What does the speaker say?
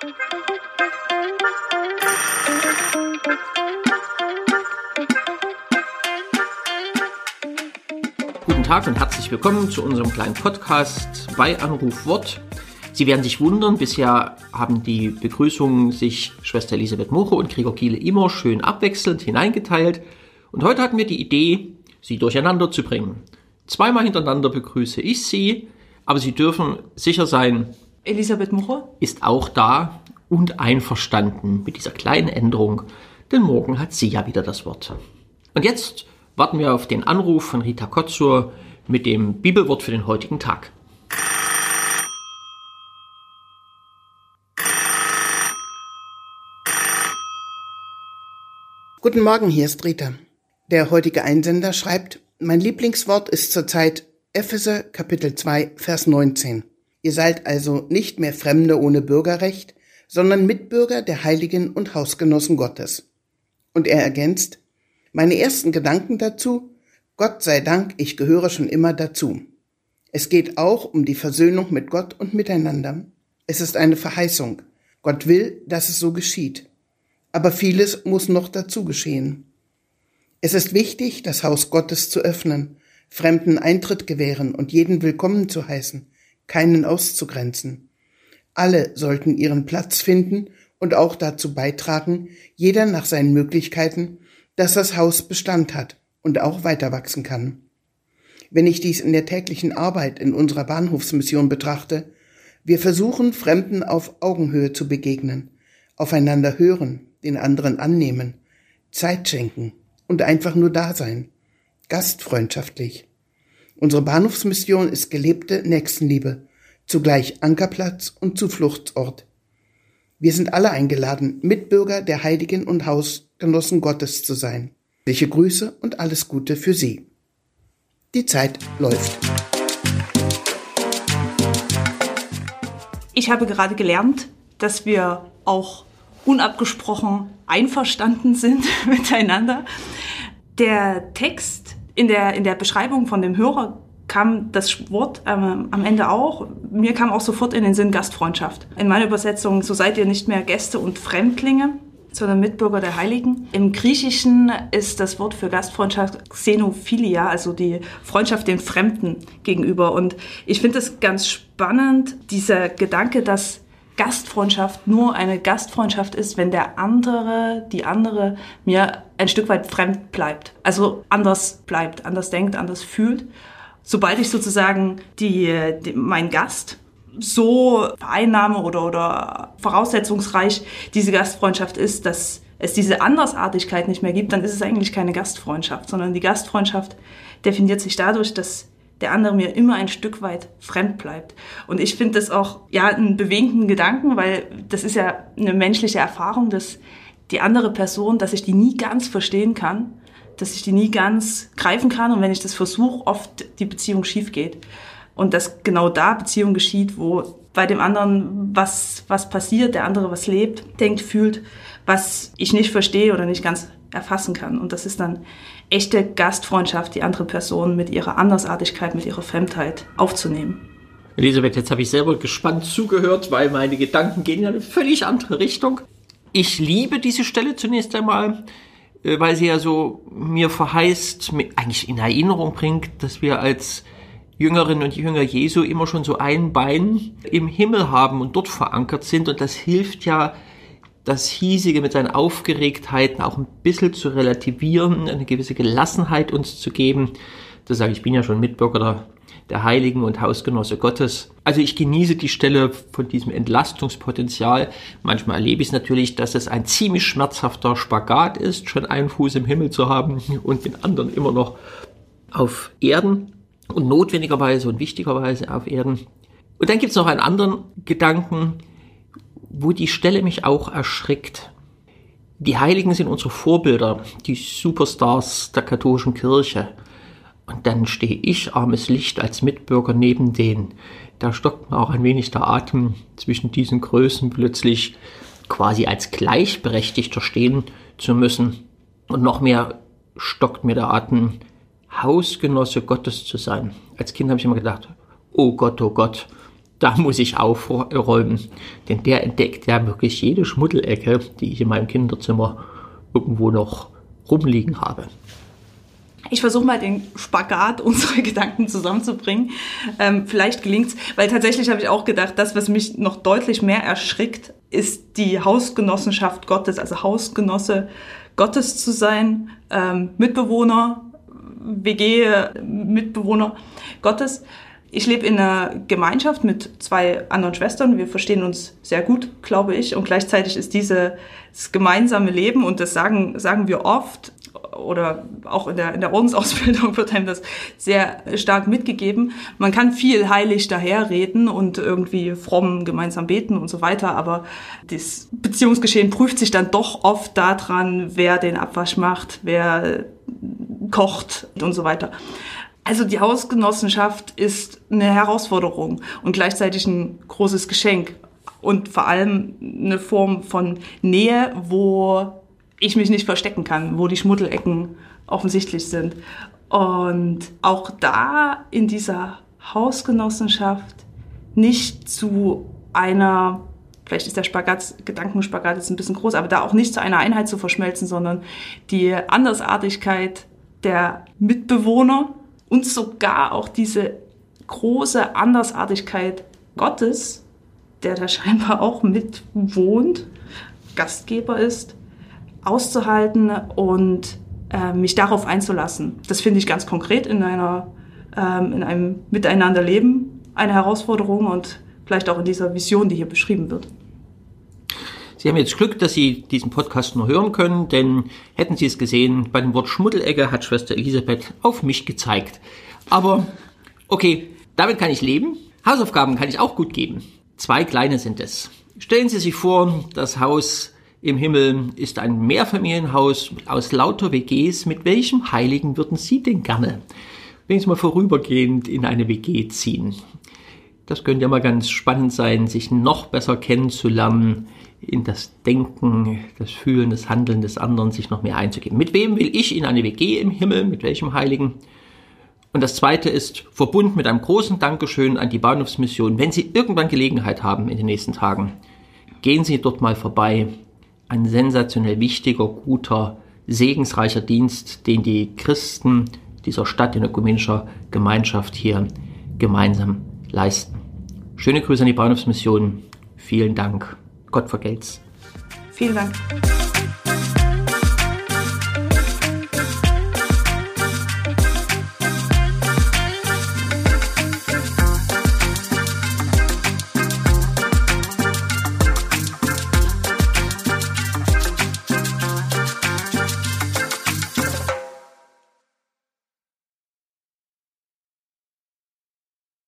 Guten Tag und herzlich willkommen zu unserem kleinen Podcast bei Anruf Wort. Sie werden sich wundern, bisher haben die Begrüßungen sich Schwester Elisabeth Moche und Gregor Kiele immer schön abwechselnd hineingeteilt. Und heute hatten wir die Idee, sie durcheinander zu bringen. Zweimal hintereinander begrüße ich Sie, aber Sie dürfen sicher sein, Elisabeth Moche ist auch da und einverstanden mit dieser kleinen Änderung, denn morgen hat sie ja wieder das Wort. Und jetzt warten wir auf den Anruf von Rita Kotzur mit dem Bibelwort für den heutigen Tag. Guten Morgen, hier ist Rita. Der heutige Einsender schreibt, mein Lieblingswort ist zurzeit Epheser Kapitel 2, Vers 19. Ihr seid also nicht mehr Fremde ohne Bürgerrecht, sondern Mitbürger der Heiligen und Hausgenossen Gottes. Und er ergänzt, meine ersten Gedanken dazu, Gott sei Dank, ich gehöre schon immer dazu. Es geht auch um die Versöhnung mit Gott und miteinander. Es ist eine Verheißung. Gott will, dass es so geschieht. Aber vieles muss noch dazu geschehen. Es ist wichtig, das Haus Gottes zu öffnen, Fremden Eintritt gewähren und jeden willkommen zu heißen, keinen auszugrenzen. Alle sollten ihren Platz finden und auch dazu beitragen, jeder nach seinen Möglichkeiten, dass das Haus Bestand hat und auch weiter wachsen kann. Wenn ich dies in der täglichen Arbeit in unserer Bahnhofsmission betrachte, wir versuchen, Fremden auf Augenhöhe zu begegnen, aufeinander hören, den anderen annehmen, Zeit schenken, und einfach nur da sein. Gastfreundschaftlich. Unsere Bahnhofsmission ist gelebte Nächstenliebe, zugleich Ankerplatz und Zufluchtsort. Wir sind alle eingeladen, Mitbürger der Heiligen und Hausgenossen Gottes zu sein. Welche Grüße und alles Gute für Sie. Die Zeit läuft. Ich habe gerade gelernt, dass wir auch unabgesprochen einverstanden sind miteinander. Der Text in der, in der Beschreibung von dem Hörer kam das Wort ähm, am Ende auch. Mir kam auch sofort in den Sinn Gastfreundschaft. In meiner Übersetzung, so seid ihr nicht mehr Gäste und Fremdlinge, sondern Mitbürger der Heiligen. Im Griechischen ist das Wort für Gastfreundschaft Xenophilia, also die Freundschaft den Fremden gegenüber. Und ich finde es ganz spannend, dieser Gedanke, dass Gastfreundschaft nur eine Gastfreundschaft ist, wenn der andere, die andere mir ein Stück weit fremd bleibt. Also anders bleibt, anders denkt, anders fühlt. Sobald ich sozusagen die, die mein Gast so vereinnahme oder, oder voraussetzungsreich diese Gastfreundschaft ist, dass es diese Andersartigkeit nicht mehr gibt, dann ist es eigentlich keine Gastfreundschaft, sondern die Gastfreundschaft definiert sich dadurch, dass der andere mir immer ein Stück weit fremd bleibt. Und ich finde das auch ja einen bewegenden Gedanken, weil das ist ja eine menschliche Erfahrung, dass die andere Person, dass ich die nie ganz verstehen kann, dass ich die nie ganz greifen kann und wenn ich das versuche, oft die Beziehung schief geht. Und dass genau da Beziehung geschieht, wo bei dem anderen was, was passiert, der andere was lebt, denkt, fühlt, was ich nicht verstehe oder nicht ganz erfassen kann. Und das ist dann echte Gastfreundschaft, die andere Person mit ihrer Andersartigkeit, mit ihrer Fremdheit aufzunehmen. Elisabeth, jetzt habe ich selber gespannt zugehört, weil meine Gedanken gehen in eine völlig andere Richtung. Ich liebe diese Stelle zunächst einmal, weil sie ja so mir verheißt, eigentlich in Erinnerung bringt, dass wir als Jüngerinnen und Jünger Jesu immer schon so ein Bein im Himmel haben und dort verankert sind. Und das hilft ja das Hiesige mit seinen Aufgeregtheiten auch ein bisschen zu relativieren, eine gewisse Gelassenheit uns zu geben. Das sage ich, ich bin ja schon Mitbürger der, der Heiligen und Hausgenosse Gottes. Also ich genieße die Stelle von diesem Entlastungspotenzial. Manchmal erlebe ich es natürlich, dass es ein ziemlich schmerzhafter Spagat ist, schon einen Fuß im Himmel zu haben und den anderen immer noch auf Erden und notwendigerweise und wichtigerweise auf Erden. Und dann gibt es noch einen anderen Gedanken, wo die Stelle mich auch erschrickt. Die Heiligen sind unsere Vorbilder, die Superstars der katholischen Kirche. Und dann stehe ich, armes Licht, als Mitbürger neben denen. Da stockt mir auch ein wenig der Atem zwischen diesen Größen plötzlich quasi als Gleichberechtigter stehen zu müssen. Und noch mehr stockt mir der Atem, Hausgenosse Gottes zu sein. Als Kind habe ich immer gedacht, oh Gott, oh Gott, da muss ich aufräumen. Denn der entdeckt ja wirklich jede Schmuddelecke, die ich in meinem Kinderzimmer irgendwo noch rumliegen habe. Ich versuche mal den Spagat unserer Gedanken zusammenzubringen. Ähm, vielleicht gelingt's, weil tatsächlich habe ich auch gedacht, das, was mich noch deutlich mehr erschrickt, ist die Hausgenossenschaft Gottes, also Hausgenosse Gottes zu sein, ähm, Mitbewohner, WG-Mitbewohner Gottes. Ich lebe in einer Gemeinschaft mit zwei anderen Schwestern. Wir verstehen uns sehr gut, glaube ich. Und gleichzeitig ist dieses gemeinsame Leben, und das sagen, sagen wir oft, oder auch in der, in der Ordensausbildung wird einem das sehr stark mitgegeben. Man kann viel heilig daherreden und irgendwie fromm gemeinsam beten und so weiter, aber das Beziehungsgeschehen prüft sich dann doch oft daran, wer den Abwasch macht, wer kocht und so weiter. Also die Hausgenossenschaft ist eine Herausforderung und gleichzeitig ein großes Geschenk und vor allem eine Form von Nähe, wo ich mich nicht verstecken kann, wo die Schmuddelecken offensichtlich sind. Und auch da in dieser Hausgenossenschaft nicht zu einer, vielleicht ist der Spagat, Gedankenspagat jetzt ein bisschen groß, aber da auch nicht zu einer Einheit zu verschmelzen, sondern die Andersartigkeit der Mitbewohner und sogar auch diese große Andersartigkeit Gottes, der da scheinbar auch mitwohnt, Gastgeber ist, auszuhalten und äh, mich darauf einzulassen. Das finde ich ganz konkret in einer ähm, in einem Miteinanderleben eine Herausforderung und vielleicht auch in dieser Vision, die hier beschrieben wird. Sie haben jetzt Glück, dass Sie diesen Podcast nur hören können, denn hätten Sie es gesehen, bei dem Wort Schmuddelecke hat Schwester Elisabeth auf mich gezeigt. Aber okay, damit kann ich leben. Hausaufgaben kann ich auch gut geben. Zwei kleine sind es. Stellen Sie sich vor, das Haus im Himmel ist ein Mehrfamilienhaus aus lauter WGs. Mit welchem Heiligen würden Sie denn gerne, wenn Sie mal vorübergehend in eine WG ziehen? Das könnte ja mal ganz spannend sein, sich noch besser kennenzulernen, in das Denken, das Fühlen, das Handeln des anderen sich noch mehr einzugeben. Mit wem will ich in eine WG im Himmel? Mit welchem Heiligen? Und das zweite ist verbunden mit einem großen Dankeschön an die Bahnhofsmission. Wenn Sie irgendwann Gelegenheit haben in den nächsten Tagen, gehen Sie dort mal vorbei. Ein sensationell wichtiger, guter, segensreicher Dienst, den die Christen dieser Stadt in ökumenischer Gemeinschaft hier gemeinsam leisten. Schöne Grüße an die Bahnhofsmission. Vielen Dank. Gott vergelt's. Vielen Dank.